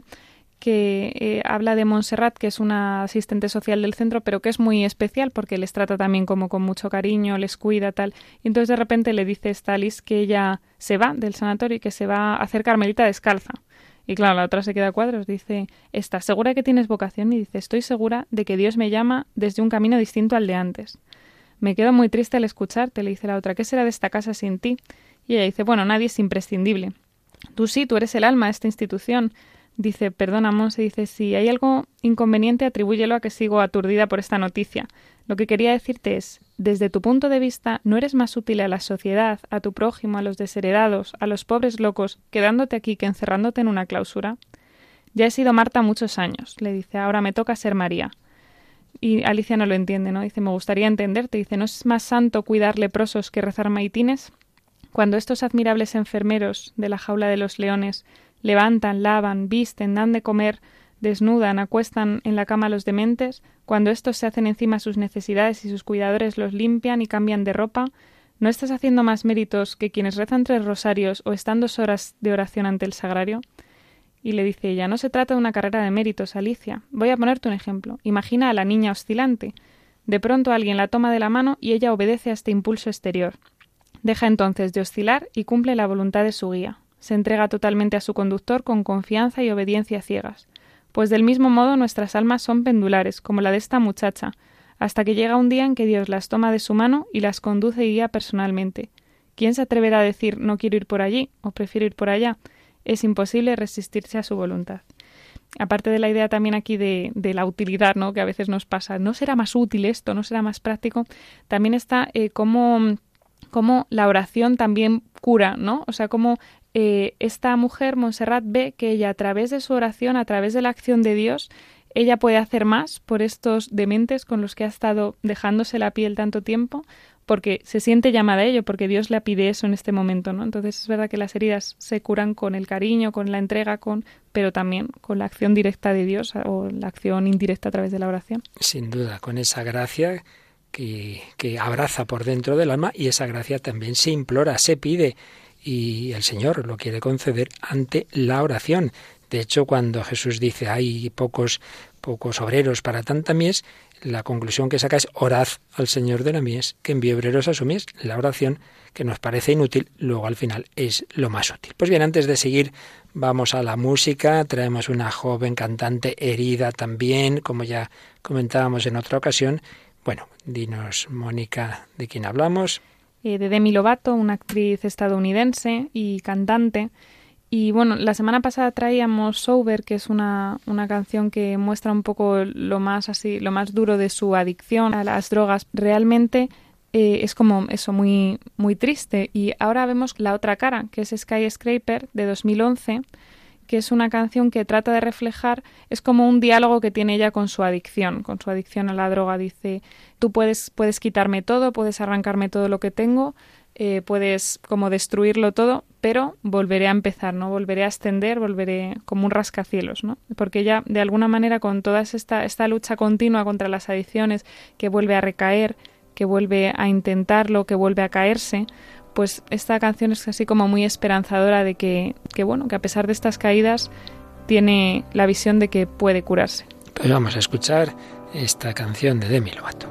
que eh, habla de Montserrat, que es una asistente social del centro, pero que es muy especial porque les trata también como con mucho cariño, les cuida, tal. Y entonces de repente le dice Stalis que ella se va del sanatorio y que se va a hacer carmelita descalza. Y claro, la otra se queda a cuadros, dice, ¿estás segura que tienes vocación? Y dice, estoy segura de que Dios me llama desde un camino distinto al de antes. Me quedo muy triste al escucharte, le dice la otra, ¿qué será de esta casa sin ti? Y ella dice, bueno, nadie es imprescindible. Tú sí, tú eres el alma de esta institución. Dice, perdona, Monse, dice, si hay algo inconveniente, atribúyelo a que sigo aturdida por esta noticia. Lo que quería decirte es, desde tu punto de vista, ¿no eres más útil a la sociedad, a tu prójimo, a los desheredados, a los pobres locos, quedándote aquí que encerrándote en una clausura? Ya he sido Marta muchos años, le dice, ahora me toca ser María. Y Alicia no lo entiende, ¿no? Dice, me gustaría entenderte. Dice, ¿no es más santo cuidar leprosos que rezar maitines? Cuando estos admirables enfermeros de la jaula de los leones levantan, lavan, visten, dan de comer, desnudan, acuestan en la cama a los dementes, cuando estos se hacen encima sus necesidades y sus cuidadores los limpian y cambian de ropa, ¿no estás haciendo más méritos que quienes rezan tres rosarios o están dos horas de oración ante el sagrario? Y le dice ella, no se trata de una carrera de méritos, Alicia. Voy a ponerte un ejemplo. Imagina a la niña oscilante. De pronto alguien la toma de la mano y ella obedece a este impulso exterior. Deja entonces de oscilar y cumple la voluntad de su guía se entrega totalmente a su conductor con confianza y obediencia ciegas. Pues del mismo modo nuestras almas son pendulares, como la de esta muchacha, hasta que llega un día en que Dios las toma de su mano y las conduce y guía personalmente. ¿Quién se atreverá a decir no quiero ir por allí o prefiero ir por allá? Es imposible resistirse a su voluntad. Aparte de la idea también aquí de, la utilidad, ¿no? que a veces nos pasa, ¿no será más útil esto? ¿No será más práctico? También está eh, cómo, la oración también cura, ¿no? O sea, cómo eh, esta mujer, Montserrat, ve que ella a través de su oración, a través de la acción de Dios, ella puede hacer más por estos dementes con los que ha estado dejándose la piel tanto tiempo, porque se siente llamada a ello, porque Dios le pide eso en este momento, ¿no? Entonces es verdad que las heridas se curan con el cariño, con la entrega, con, pero también con la acción directa de Dios o la acción indirecta a través de la oración. Sin duda, con esa gracia que, que abraza por dentro del alma y esa gracia también se implora, se pide y el Señor lo quiere conceder ante la oración. De hecho, cuando Jesús dice hay pocos pocos obreros para tanta mies, la conclusión que saca es orad al Señor de la mies, que envíe obreros a su mies. La oración, que nos parece inútil, luego al final es lo más útil. Pues bien, antes de seguir, vamos a la música. Traemos una joven cantante herida también, como ya comentábamos en otra ocasión. Bueno, dinos, Mónica, de quién hablamos. Eh, de Demi Lovato, una actriz estadounidense y cantante y bueno, la semana pasada traíamos Sober, que es una, una, canción que muestra un poco lo más así, lo más duro de su adicción a las drogas. Realmente eh, es como eso muy, muy triste. Y ahora vemos la otra cara, que es Skyscraper de 2011, que es una canción que trata de reflejar, es como un diálogo que tiene ella con su adicción, con su adicción a la droga. Dice, tú puedes, puedes quitarme todo, puedes arrancarme todo lo que tengo, eh, puedes como destruirlo todo, pero volveré a empezar, ¿no? Volveré a extender, volveré como un rascacielos, ¿no? Porque ya de alguna manera con toda esta, esta lucha continua contra las adicciones, que vuelve a recaer, que vuelve a intentarlo, que vuelve a caerse, pues esta canción es así como muy esperanzadora de que, que bueno, que a pesar de estas caídas tiene la visión de que puede curarse. Pues vamos a escuchar esta canción de Demi Lovato.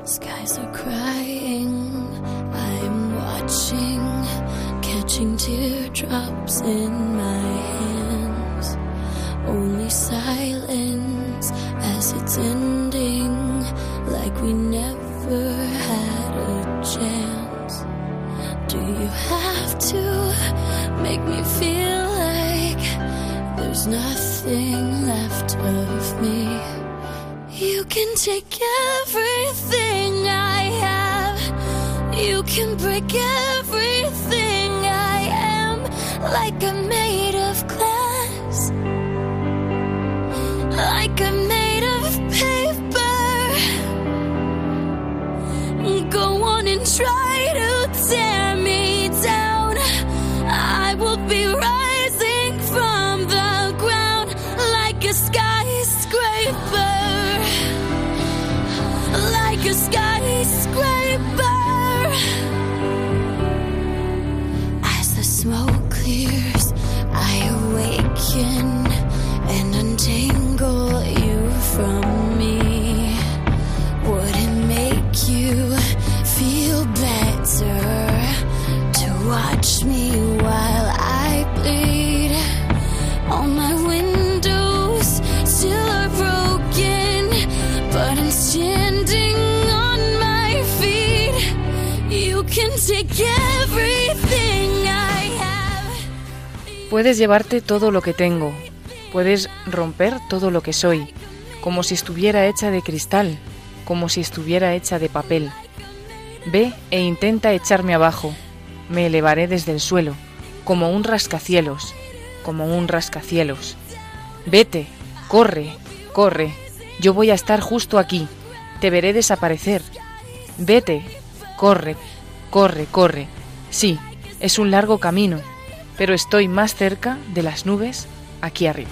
watching, catching teardrops in my hands. Only silence as it's ending, like we never to make me feel like there's nothing left of me? You can take everything I have you can break everything I am like I'm made of glass, like I'm made of paper. Go on and try to tear Puedes llevarte todo lo que tengo, puedes romper todo lo que soy, como si estuviera hecha de cristal, como si estuviera hecha de papel. Ve e intenta echarme abajo, me elevaré desde el suelo, como un rascacielos, como un rascacielos. Vete, corre, corre, yo voy a estar justo aquí, te veré desaparecer. Vete, corre, corre, corre. Sí, es un largo camino, pero estoy más cerca de las nubes aquí arriba.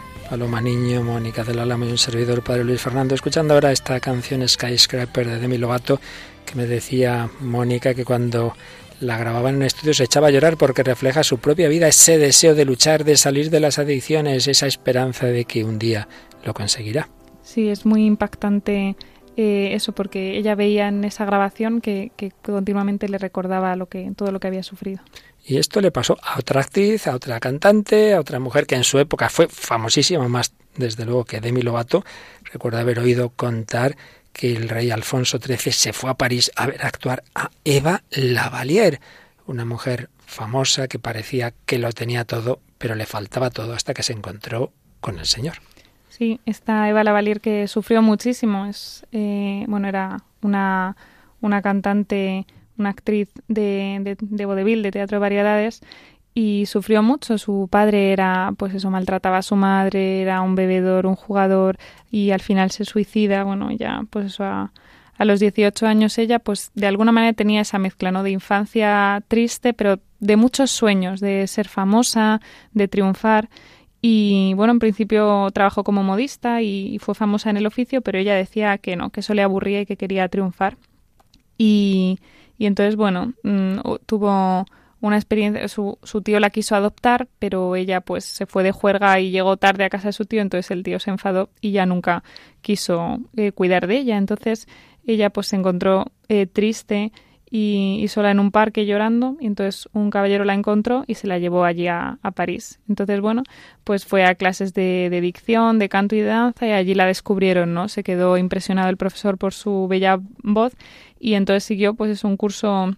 Paloma Niño, Mónica del Álamo y un servidor, Padre Luis Fernando, escuchando ahora esta canción Skyscraper de Demi Lovato, que me decía Mónica que cuando la grababa en un estudio se echaba a llorar porque refleja su propia vida, ese deseo de luchar, de salir de las adicciones, esa esperanza de que un día lo conseguirá. Sí, es muy impactante eh, eso porque ella veía en esa grabación que, que continuamente le recordaba lo que, todo lo que había sufrido. Y esto le pasó a otra actriz, a otra cantante, a otra mujer que en su época fue famosísima, más desde luego que Demi Lovato. Recuerdo haber oído contar que el rey Alfonso XIII se fue a París a ver actuar a Eva Lavalier, una mujer famosa que parecía que lo tenía todo, pero le faltaba todo hasta que se encontró con el Señor. Sí, esta Eva Lavalier que sufrió muchísimo, es eh, bueno era una, una cantante una actriz de, de, de vodevil, de teatro de variedades, y sufrió mucho. Su padre era, pues eso, maltrataba a su madre, era un bebedor, un jugador, y al final se suicida. Bueno, ya, pues eso, a, a los 18 años ella, pues de alguna manera tenía esa mezcla, ¿no? De infancia triste, pero de muchos sueños, de ser famosa, de triunfar. Y bueno, en principio trabajó como modista y fue famosa en el oficio, pero ella decía que no, que eso le aburría y que quería triunfar. Y, y entonces, bueno, mm, tuvo una experiencia, su, su, tío la quiso adoptar, pero ella pues se fue de juerga y llegó tarde a casa de su tío, entonces el tío se enfadó y ya nunca quiso eh, cuidar de ella. Entonces ella pues se encontró eh, triste y, y, sola en un parque llorando, y entonces un caballero la encontró y se la llevó allí a, a París. Entonces, bueno, pues fue a clases de, de, dicción, de canto y de danza y allí la descubrieron, ¿no? Se quedó impresionado el profesor por su bella voz y entonces siguió pues es un curso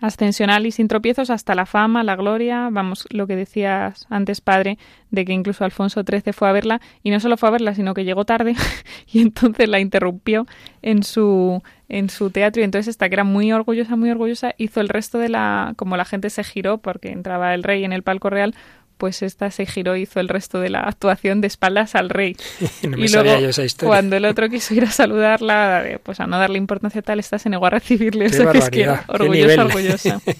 ascensional y sin tropiezos hasta la fama, la gloria, vamos, lo que decías antes, padre, de que incluso Alfonso XIII fue a verla y no solo fue a verla, sino que llegó tarde y entonces la interrumpió en su en su teatro y entonces esta que era muy orgullosa, muy orgullosa, hizo el resto de la como la gente se giró porque entraba el rey en el palco real, pues esta se giró y hizo el resto de la actuación de espaldas al rey. no y luego, cuando el otro quiso ir a saludarla, pues a no darle importancia tal, esta se negó a recibirle. Qué o sea, que orgullosa, orgullosa.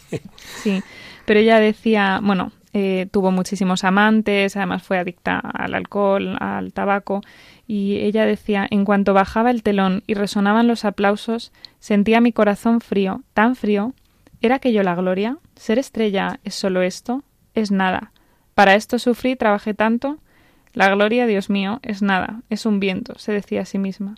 Sí, pero ella decía, bueno, eh, tuvo muchísimos amantes, además fue adicta al alcohol, al tabaco, y ella decía, en cuanto bajaba el telón y resonaban los aplausos, sentía mi corazón frío, tan frío. ¿Era aquello la gloria? ¿Ser estrella es solo esto? Es nada. Para esto sufrí, trabajé tanto. La gloria, Dios mío, es nada, es un viento, se decía a sí misma.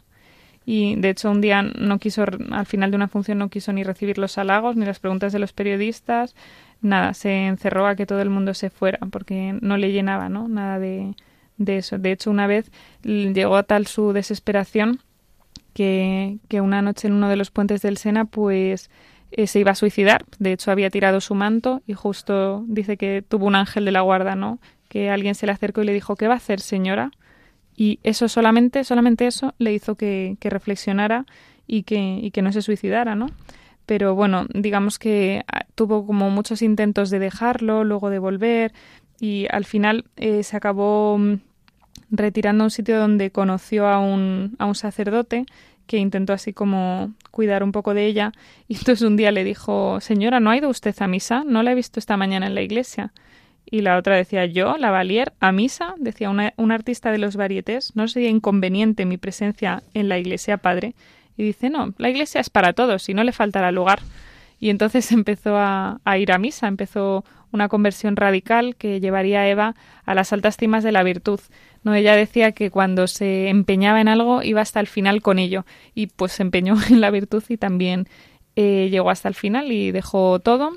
Y de hecho un día no quiso, al final de una función no quiso ni recibir los halagos, ni las preguntas de los periodistas, nada, se encerró a que todo el mundo se fuera, porque no le llenaba, ¿no? Nada de, de eso. De hecho, una vez llegó a tal su desesperación que, que una noche en uno de los puentes del Sena, pues eh, se iba a suicidar. De hecho, había tirado su manto y justo dice que tuvo un ángel de la guarda, ¿no? Que alguien se le acercó y le dijo, ¿qué va a hacer, señora? Y eso solamente, solamente eso le hizo que, que reflexionara y que, y que no se suicidara, ¿no? Pero bueno, digamos que ah, tuvo como muchos intentos de dejarlo, luego de volver y al final eh, se acabó mm, retirando a un sitio donde conoció a un, a un sacerdote que intentó así como cuidar un poco de ella y entonces un día le dijo señora ¿no ha ido usted a misa? no la he visto esta mañana en la iglesia y la otra decía yo, la Valier, a misa, decía una, un artista de los varietés, no sería inconveniente mi presencia en la iglesia padre. Y dice, no, la iglesia es para todos y no le faltará lugar. Y entonces empezó a, a ir a misa, empezó una conversión radical que llevaría a Eva a las altas cimas de la virtud. No, ella decía que cuando se empeñaba en algo iba hasta el final con ello y pues se empeñó en la virtud y también eh, llegó hasta el final y dejó todo.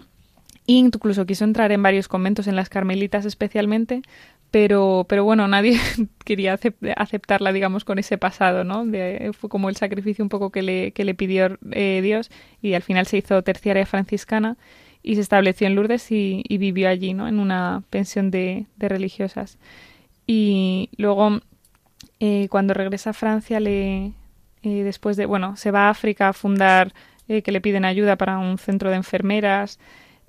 Incluso quiso entrar en varios conventos, en las carmelitas especialmente, pero, pero bueno, nadie quería aceptarla, digamos, con ese pasado, ¿no? Fue como el sacrificio un poco que le, que le pidió eh, Dios y al final se hizo terciaria franciscana y se estableció en Lourdes y, vivió allí, ¿no? En una pensión de religiosas. Y luego eh, cuando regresa a Francia, le, eh, después de, bueno, se va a África a fundar, eh, que le piden ayuda para un centro de enfermeras,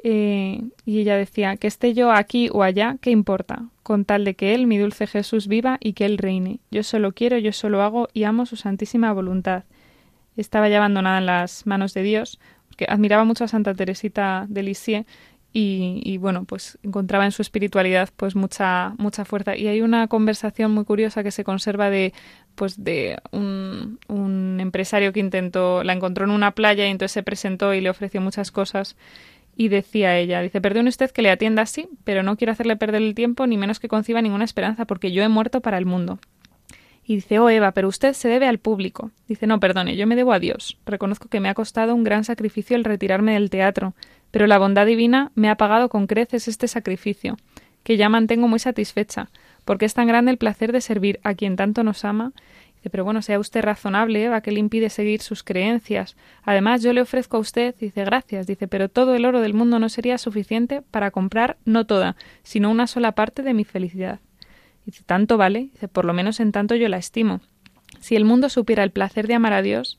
y ella decía, que esté yo aquí o allá, ¿qué importa? Con tal de que Él, mi dulce Jesús, viva y que Él reine. Yo solo quiero, yo solo hago y amo su santísima voluntad. Estaba ya abandonada en las manos de Dios, porque admiraba mucho a Santa Teresita de Lisieux y, bueno, pues encontraba en su espiritualidad pues mucha, mucha fuerza. Y hay una conversación muy curiosa que se conserva de pues de un, un empresario que intentó, la encontró en una playa y entonces se presentó y le ofreció muchas cosas y decía ella, dice, perdone usted que le atienda así, pero no quiero hacerle perder el tiempo ni menos que conciba ninguna esperanza porque yo he muerto para el mundo. Y dice, oh Eva, pero usted se debe al público. Dice, no, perdone, yo me debo a Dios. Reconozco que me ha costado un gran sacrificio el retirarme del teatro, pero la bondad divina me ha pagado con creces este sacrificio, que ya mantengo muy satisfecha, porque es tan grande el placer de servir a quien tanto nos ama. Dice, pero bueno, sea usted razonable, Eva, que le impide seguir sus creencias. Además, yo le ofrezco a usted, dice, gracias, dice, pero todo el oro del mundo no sería suficiente para comprar no toda, sino una sola parte de mi felicidad. Dice, tanto vale, dice, por lo menos en tanto yo la estimo. Si el mundo supiera el placer de amar a Dios,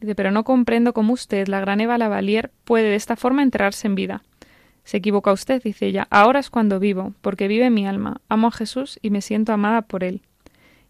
Dice, pero no comprendo cómo usted, la gran Eva Lavalier, puede de esta forma enterrarse en vida. Se equivoca usted, dice ella. Ahora es cuando vivo, porque vive mi alma. Amo a Jesús y me siento amada por él.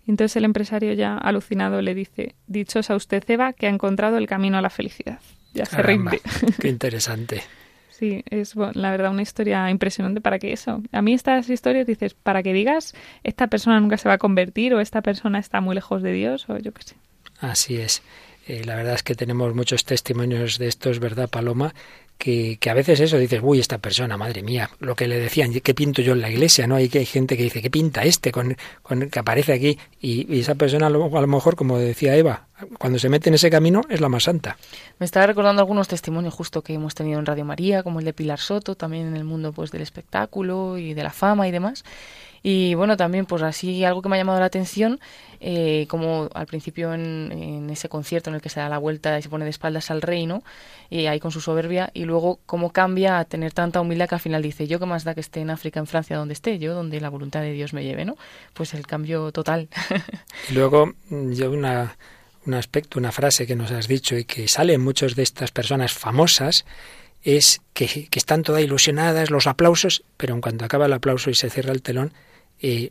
entonces el empresario ya alucinado le dice, dichosa usted, Eva, que ha encontrado el camino a la felicidad. Ya se rinde. Qué interesante. Sí, es la verdad una historia impresionante para que eso. A mí estas historias dices, para que digas, esta persona nunca se va a convertir o esta persona está muy lejos de Dios o yo qué sé. Así es. Eh, la verdad es que tenemos muchos testimonios de estos, ¿verdad, Paloma? Que, que, a veces eso dices, uy, esta persona, madre mía, lo que le decían, ¿qué pinto yo en la iglesia? ¿No? Hay, hay gente que dice, ¿qué pinta este con, con que aparece aquí? Y, esa persona a lo, mejor, como decía Eva, cuando se mete en ese camino es la más santa. Me estaba recordando algunos testimonios justo que hemos tenido en Radio María, como el de Pilar Soto, también en el mundo pues del espectáculo y de la fama y demás. Y bueno, también pues así algo que me ha llamado la atención, eh, como al principio en, ese concierto en el que se da la vuelta y se pone de espaldas al reino, y ahí con su soberbia, y luego cómo cambia a tener tanta humildad que al final dice, yo qué más da que esté en África, en Francia, donde esté, yo donde la voluntad de Dios me lleve, ¿no? Pues el cambio total. y luego yo una, un aspecto, una frase que nos has dicho y que sale en muchas de estas personas famosas, es que, que, están todas ilusionadas, los aplausos, pero en cuanto acaba el aplauso y se cierra el telón,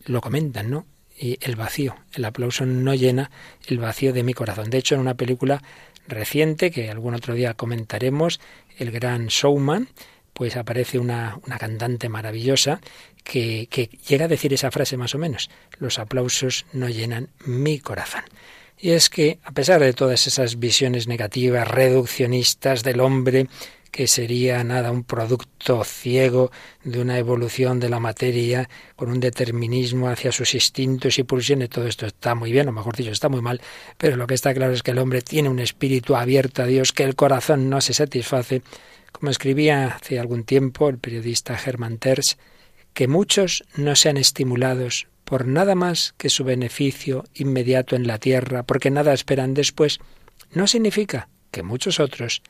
lo comentan, ¿no? Y el vacío, el aplauso no llena el vacío de mi corazón. De hecho, en una película reciente que algún otro día comentaremos, El Gran Showman, pues aparece una, una cantante maravillosa que, que llega a decir esa frase más o menos, los aplausos no llenan mi corazón. Y es que, a pesar de todas esas visiones negativas, reduccionistas del hombre, que sería nada un producto ciego de una evolución de la materia con un determinismo hacia sus instintos y pulsiones. Todo esto está muy bien, o mejor dicho, está muy mal, pero lo que está claro es que el hombre tiene un espíritu abierto a Dios, que el corazón no se satisface. Como escribía hace algún tiempo el periodista Hermann Terz, que muchos no sean estimulados por nada más que su beneficio inmediato en la tierra, porque nada esperan después, no significa que muchos otros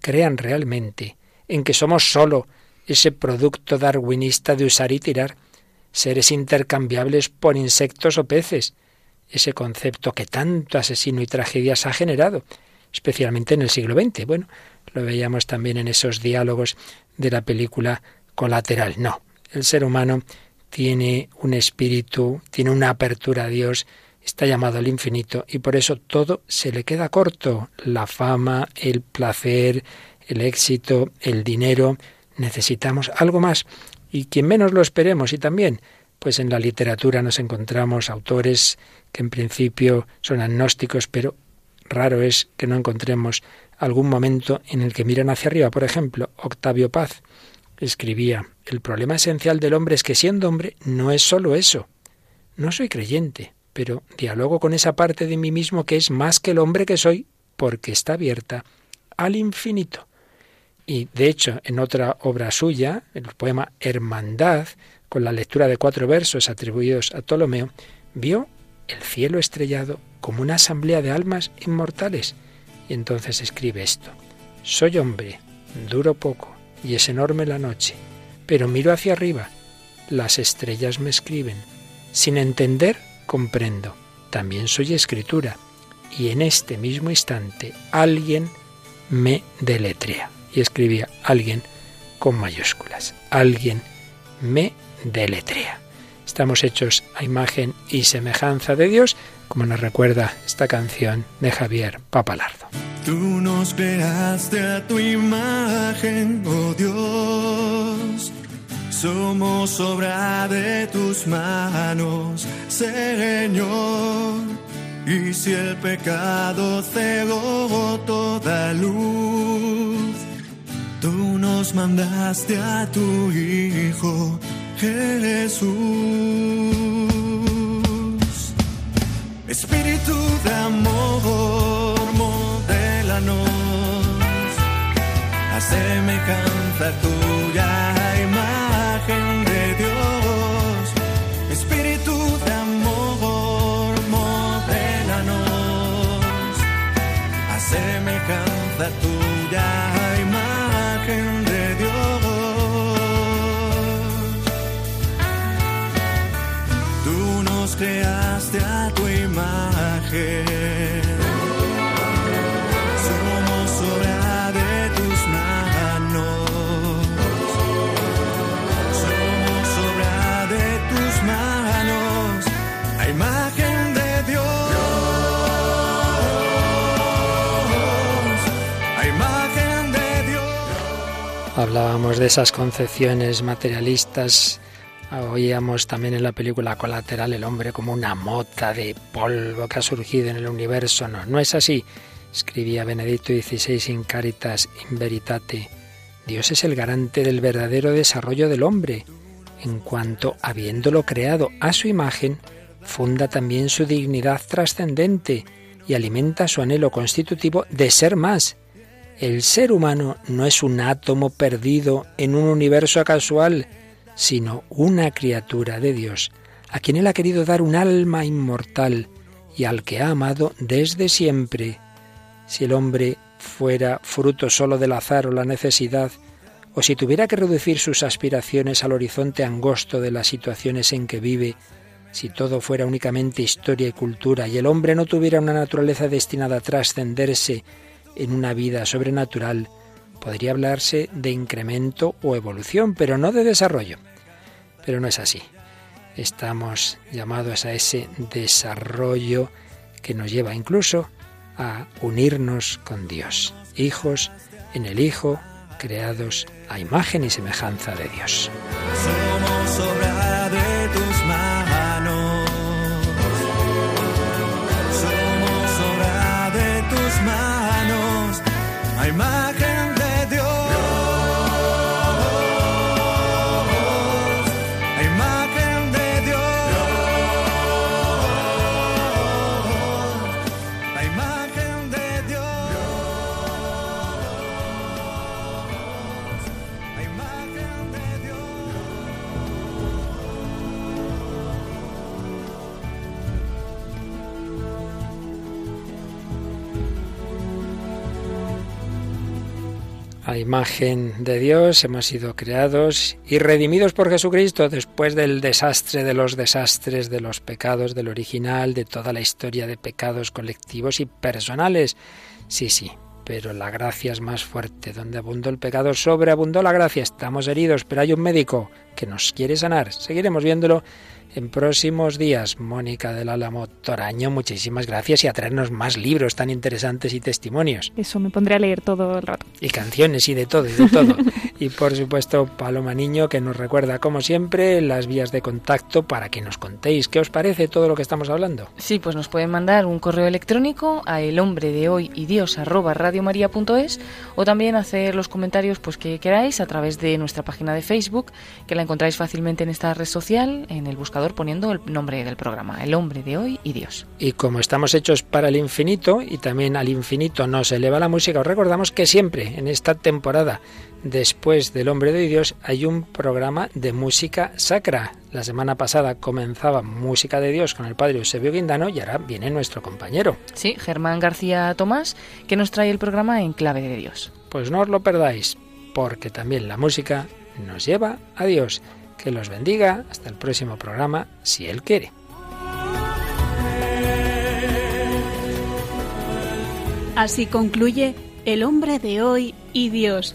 crean realmente en que somos sólo ese producto darwinista de usar y tirar, seres intercambiables por insectos o peces, ese concepto que tanto asesino y tragedias ha generado, especialmente en el siglo XX. Bueno, lo veíamos también en esos diálogos de la película Colateral. No, el ser humano tiene un espíritu, tiene una apertura a Dios, está llamado al infinito y por eso todo se le queda corto. La fama, el placer, el éxito, el dinero. Necesitamos algo más. Y quien menos lo esperemos y también, pues en la literatura nos encontramos autores que en principio son agnósticos, pero raro es que no encontremos algún momento en el que miran hacia arriba. Por ejemplo, Octavio Paz escribía, el problema esencial del hombre es que siendo hombre no es solo eso. No soy creyente, pero dialogo con esa parte de mí mismo que es más que el hombre que soy, porque está abierta al infinito. Y de hecho, en otra obra suya, el poema Hermandad, con la lectura de cuatro versos atribuidos a Ptolomeo, vio el cielo estrellado como una asamblea de almas inmortales. Y entonces escribe esto. Soy hombre, duro poco, y es enorme la noche, pero miro hacia arriba, las estrellas me escriben. Sin entender, comprendo. también soy escritura. Y en este mismo instante alguien me deletrea. Y escribía alguien con mayúsculas. Alguien me deletrea. Estamos hechos a imagen y semejanza de Dios, como nos recuerda esta canción de Javier Papalardo. Tú nos creaste a tu imagen, oh Dios. Somos obra de tus manos, Señor. Y si el pecado cegó toda luz, tú nos mandaste a tu Hijo Jesús. Espíritu de amor, modélanos a semejanza tuya, semejanza tuya, imagen de Dios. Tú nos creaste a tu imagen. Hablábamos de esas concepciones materialistas. Oíamos también en la película Colateral el hombre como una mota de polvo que ha surgido en el universo. No, no es así. Escribía Benedicto XVI in Caritas in Veritate. Dios es el garante del verdadero desarrollo del hombre, en cuanto, habiéndolo creado a su imagen, funda también su dignidad trascendente y alimenta su anhelo constitutivo de ser más. El ser humano no es un átomo perdido en un universo casual, sino una criatura de Dios, a quien Él ha querido dar un alma inmortal y al que ha amado desde siempre. Si el hombre fuera fruto solo del azar o la necesidad, o si tuviera que reducir sus aspiraciones al horizonte angosto de las situaciones en que vive, si todo fuera únicamente historia y cultura y el hombre no tuviera una naturaleza destinada a trascenderse en una vida sobrenatural, podría hablarse de incremento o evolución, pero no de desarrollo. Pero no es así. Estamos llamados a ese desarrollo que nos lleva incluso a unirnos con Dios, hijos en el Hijo, creados a imagen y semejanza de Dios. A imagen de Dios hemos sido creados y redimidos por Jesucristo después del desastre de los desastres, de los pecados del original, de toda la historia de pecados colectivos y personales. Sí, sí, pero la gracia es más fuerte. Donde abundó el pecado, sobreabundó la gracia. Estamos heridos, pero hay un médico que nos quiere sanar. Seguiremos viéndolo en próximos días. Mónica del Álamo Toraño, muchísimas gracias y a traernos más libros tan interesantes y testimonios. Eso, me pondré a leer todo el rato. Y canciones y de todo, y de todo. y por supuesto Paloma Niño que nos recuerda como siempre las vías de contacto para que nos contéis qué os parece todo lo que estamos hablando. Sí, pues nos pueden mandar un correo electrónico a el hombre de hoy y Dios arroba radiomaria.es o también hacer los comentarios pues que queráis a través de nuestra página de Facebook, que la encontráis fácilmente en esta red social, en el buscador poniendo el nombre del programa, El hombre de hoy y Dios. Y como estamos hechos para el infinito y también al infinito nos eleva la música, os recordamos que siempre en esta temporada después del hombre de Dios hay un programa de música sacra. La semana pasada comenzaba Música de Dios con el padre Eusebio Guindano y ahora viene nuestro compañero. Sí, Germán García Tomás, que nos trae el programa en clave de Dios. Pues no os lo perdáis, porque también la música nos lleva a Dios. Que los bendiga. Hasta el próximo programa, si Él quiere. Así concluye El hombre de hoy y Dios,